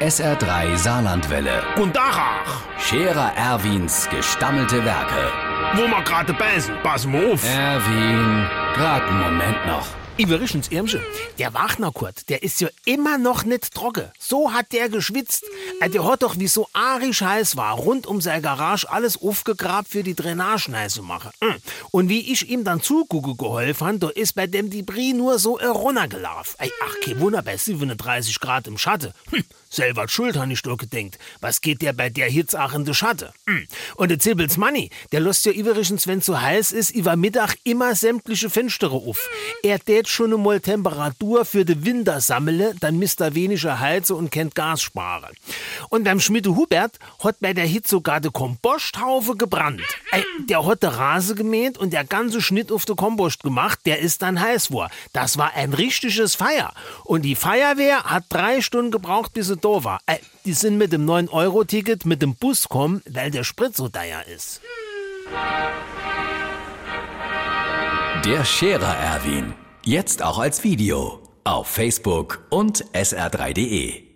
SR3 Saarlandwelle. Und Dachach, Scherer Erwins gestammelte Werke. wo wir gerade beißen, pass mal auf. Erwin, grad einen Moment noch. Übrigens, Irmsche, der Wachnerkurt, der ist ja immer noch nicht trocken. So hat der geschwitzt. Äh, Der hat doch, wie so arisch heiß war, rund um seine Garage alles aufgegrabt für die Drainage neu zu machen. Mm. Und wie ich ihm dann zugucke geholfen da ist bei dem die Brie nur so runtergelaufen. Ey, ach, kein Wunder, bei 37 Grad im Schatten. Hm, selber schuld, han ich doch gedenkt. Was geht der bei der der Schatte? Mm. Und der Zibbels Manni, der lässt ja übrigens, wenn zu heiß ist, über Mittag immer sämtliche Fenster auf. Er tät schon einmal Temperatur für den Winter sammle, dann misst er weniger Heize und kennt Gas sparen. Und beim Schmiede Hubert hat bei der Hitze sogar der Komposthaufe gebrannt. Ey, der hat der Rase gemäht und der ganze Schnitt auf den Kompost gemacht, der ist dann heiß war. Das war ein richtiges Feier. Und die Feuerwehr hat drei Stunden gebraucht, bis sie da war. Ey, die sind mit dem 9-Euro-Ticket mit dem Bus kommen, weil der Sprit so teuer ist. Der Scherer Erwin. Jetzt auch als Video. Auf Facebook und sr3.de.